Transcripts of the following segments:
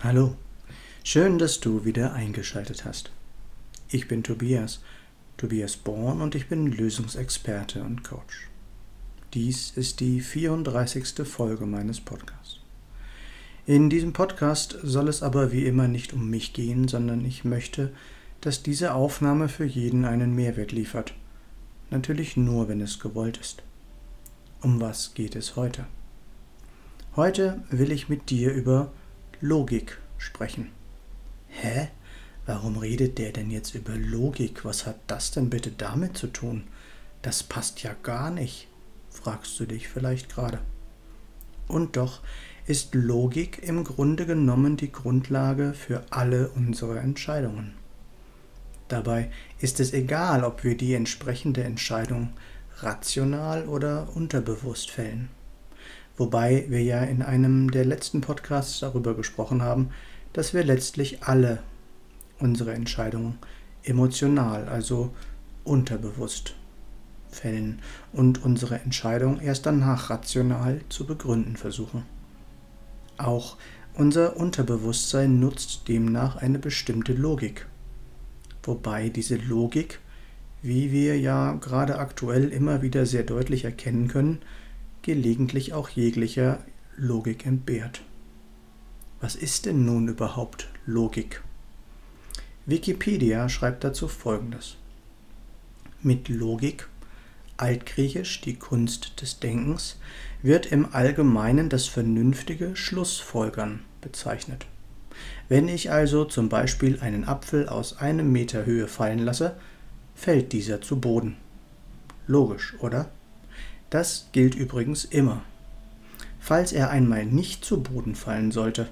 Hallo, schön, dass du wieder eingeschaltet hast. Ich bin Tobias, Tobias Born und ich bin Lösungsexperte und Coach. Dies ist die 34. Folge meines Podcasts. In diesem Podcast soll es aber wie immer nicht um mich gehen, sondern ich möchte, dass diese Aufnahme für jeden einen Mehrwert liefert. Natürlich nur, wenn es gewollt ist. Um was geht es heute? Heute will ich mit dir über Logik sprechen. Hä? Warum redet der denn jetzt über Logik? Was hat das denn bitte damit zu tun? Das passt ja gar nicht, fragst du dich vielleicht gerade. Und doch ist Logik im Grunde genommen die Grundlage für alle unsere Entscheidungen. Dabei ist es egal, ob wir die entsprechende Entscheidung rational oder unterbewusst fällen. Wobei wir ja in einem der letzten Podcasts darüber gesprochen haben, dass wir letztlich alle unsere Entscheidungen emotional, also unterbewusst fällen und unsere Entscheidung erst danach rational zu begründen versuchen. Auch unser Unterbewusstsein nutzt demnach eine bestimmte Logik. Wobei diese Logik, wie wir ja gerade aktuell immer wieder sehr deutlich erkennen können, gelegentlich auch jeglicher Logik entbehrt. Was ist denn nun überhaupt Logik? Wikipedia schreibt dazu Folgendes. Mit Logik, altgriechisch die Kunst des Denkens, wird im Allgemeinen das vernünftige Schlussfolgern bezeichnet. Wenn ich also zum Beispiel einen Apfel aus einem Meter Höhe fallen lasse, fällt dieser zu Boden. Logisch, oder? Das gilt übrigens immer. Falls er einmal nicht zu Boden fallen sollte,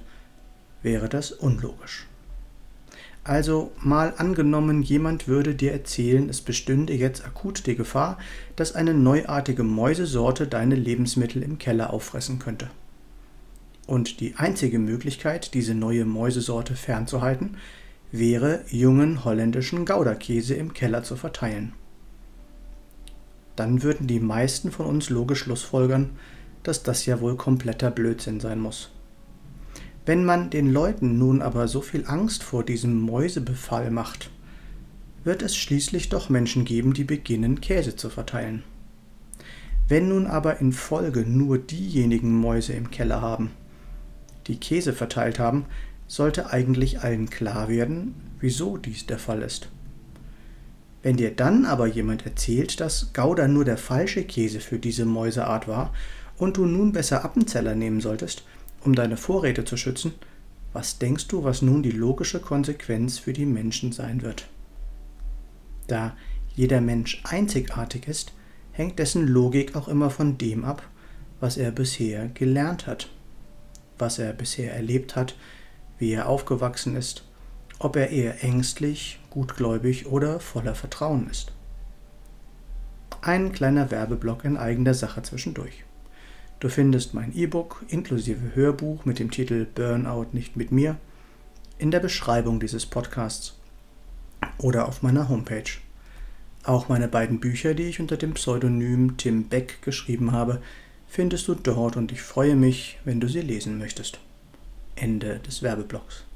wäre das unlogisch. Also mal angenommen, jemand würde dir erzählen, es bestünde jetzt akut die Gefahr, dass eine neuartige Mäusesorte deine Lebensmittel im Keller auffressen könnte. Und die einzige Möglichkeit, diese neue Mäusesorte fernzuhalten, wäre, jungen holländischen Goudakäse im Keller zu verteilen dann würden die meisten von uns logisch schlussfolgern, dass das ja wohl kompletter Blödsinn sein muss. Wenn man den Leuten nun aber so viel Angst vor diesem Mäusebefall macht, wird es schließlich doch Menschen geben, die beginnen, Käse zu verteilen. Wenn nun aber in Folge nur diejenigen Mäuse im Keller haben, die Käse verteilt haben, sollte eigentlich allen klar werden, wieso dies der Fall ist. Wenn dir dann aber jemand erzählt, dass Gouda nur der falsche Käse für diese Mäuseart war und du nun besser Appenzeller nehmen solltest, um deine Vorräte zu schützen, was denkst du, was nun die logische Konsequenz für die Menschen sein wird? Da jeder Mensch einzigartig ist, hängt dessen Logik auch immer von dem ab, was er bisher gelernt hat, was er bisher erlebt hat, wie er aufgewachsen ist ob er eher ängstlich, gutgläubig oder voller Vertrauen ist. Ein kleiner Werbeblock in eigener Sache zwischendurch. Du findest mein E-Book inklusive Hörbuch mit dem Titel Burnout nicht mit mir in der Beschreibung dieses Podcasts oder auf meiner Homepage. Auch meine beiden Bücher, die ich unter dem Pseudonym Tim Beck geschrieben habe, findest du dort und ich freue mich, wenn du sie lesen möchtest. Ende des Werbeblocks.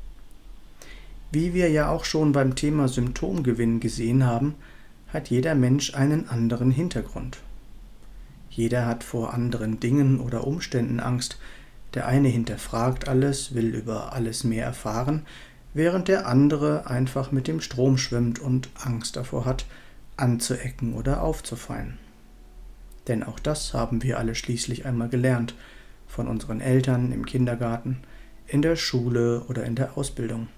Wie wir ja auch schon beim Thema Symptomgewinn gesehen haben, hat jeder Mensch einen anderen Hintergrund. Jeder hat vor anderen Dingen oder Umständen Angst. Der eine hinterfragt alles, will über alles mehr erfahren, während der andere einfach mit dem Strom schwimmt und Angst davor hat, anzuecken oder aufzufallen. Denn auch das haben wir alle schließlich einmal gelernt, von unseren Eltern im Kindergarten, in der Schule oder in der Ausbildung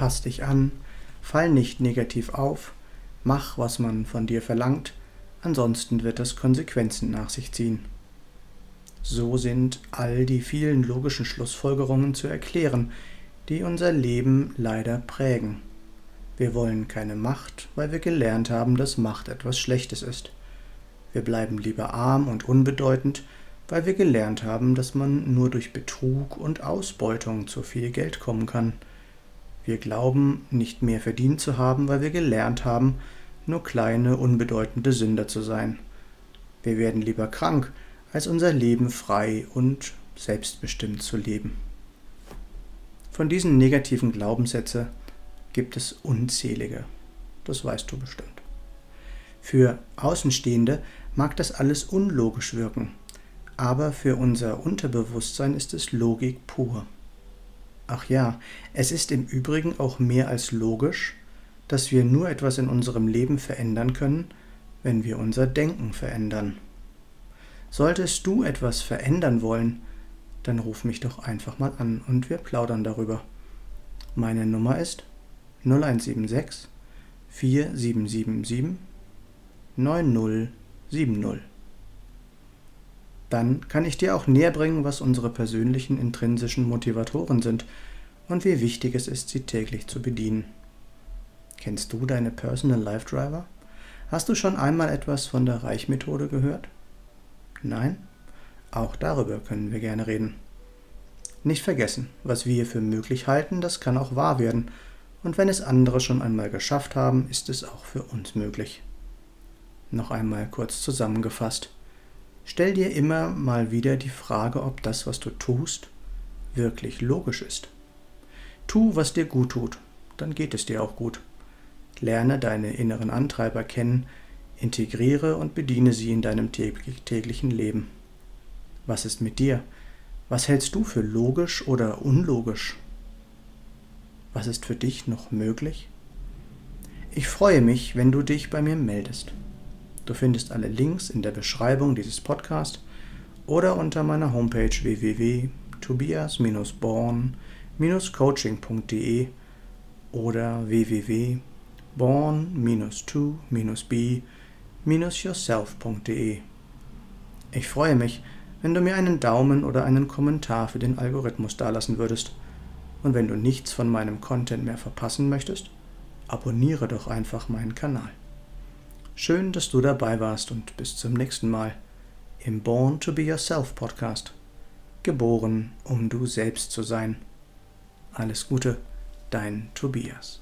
pass dich an, fall nicht negativ auf, mach, was man von dir verlangt, ansonsten wird das Konsequenzen nach sich ziehen. So sind all die vielen logischen Schlussfolgerungen zu erklären, die unser Leben leider prägen. Wir wollen keine Macht, weil wir gelernt haben, dass Macht etwas Schlechtes ist. Wir bleiben lieber arm und unbedeutend, weil wir gelernt haben, dass man nur durch Betrug und Ausbeutung zu viel Geld kommen kann. Wir glauben, nicht mehr verdient zu haben, weil wir gelernt haben, nur kleine, unbedeutende Sünder zu sein. Wir werden lieber krank, als unser Leben frei und selbstbestimmt zu leben. Von diesen negativen Glaubenssätzen gibt es unzählige. Das weißt du bestimmt. Für Außenstehende mag das alles unlogisch wirken, aber für unser Unterbewusstsein ist es Logik pur. Ach ja, es ist im Übrigen auch mehr als logisch, dass wir nur etwas in unserem Leben verändern können, wenn wir unser Denken verändern. Solltest du etwas verändern wollen, dann ruf mich doch einfach mal an und wir plaudern darüber. Meine Nummer ist 0176 4777 9070. Dann kann ich dir auch näher bringen, was unsere persönlichen intrinsischen Motivatoren sind und wie wichtig es ist, sie täglich zu bedienen. Kennst du deine Personal Life Driver? Hast du schon einmal etwas von der Reichmethode gehört? Nein? Auch darüber können wir gerne reden. Nicht vergessen, was wir für möglich halten, das kann auch wahr werden, und wenn es andere schon einmal geschafft haben, ist es auch für uns möglich. Noch einmal kurz zusammengefasst. Stell dir immer mal wieder die Frage, ob das, was du tust, wirklich logisch ist. Tu, was dir gut tut, dann geht es dir auch gut. Lerne deine inneren Antreiber kennen, integriere und bediene sie in deinem täglichen Leben. Was ist mit dir? Was hältst du für logisch oder unlogisch? Was ist für dich noch möglich? Ich freue mich, wenn du dich bei mir meldest. Du findest alle Links in der Beschreibung dieses Podcasts oder unter meiner Homepage www.tobias-born-coaching.de oder www.born-to-be-yourself.de. Ich freue mich, wenn du mir einen Daumen oder einen Kommentar für den Algorithmus dalassen würdest. Und wenn du nichts von meinem Content mehr verpassen möchtest, abonniere doch einfach meinen Kanal. Schön, dass du dabei warst und bis zum nächsten Mal im Born to Be Yourself Podcast. Geboren, um du selbst zu sein. Alles Gute, dein Tobias.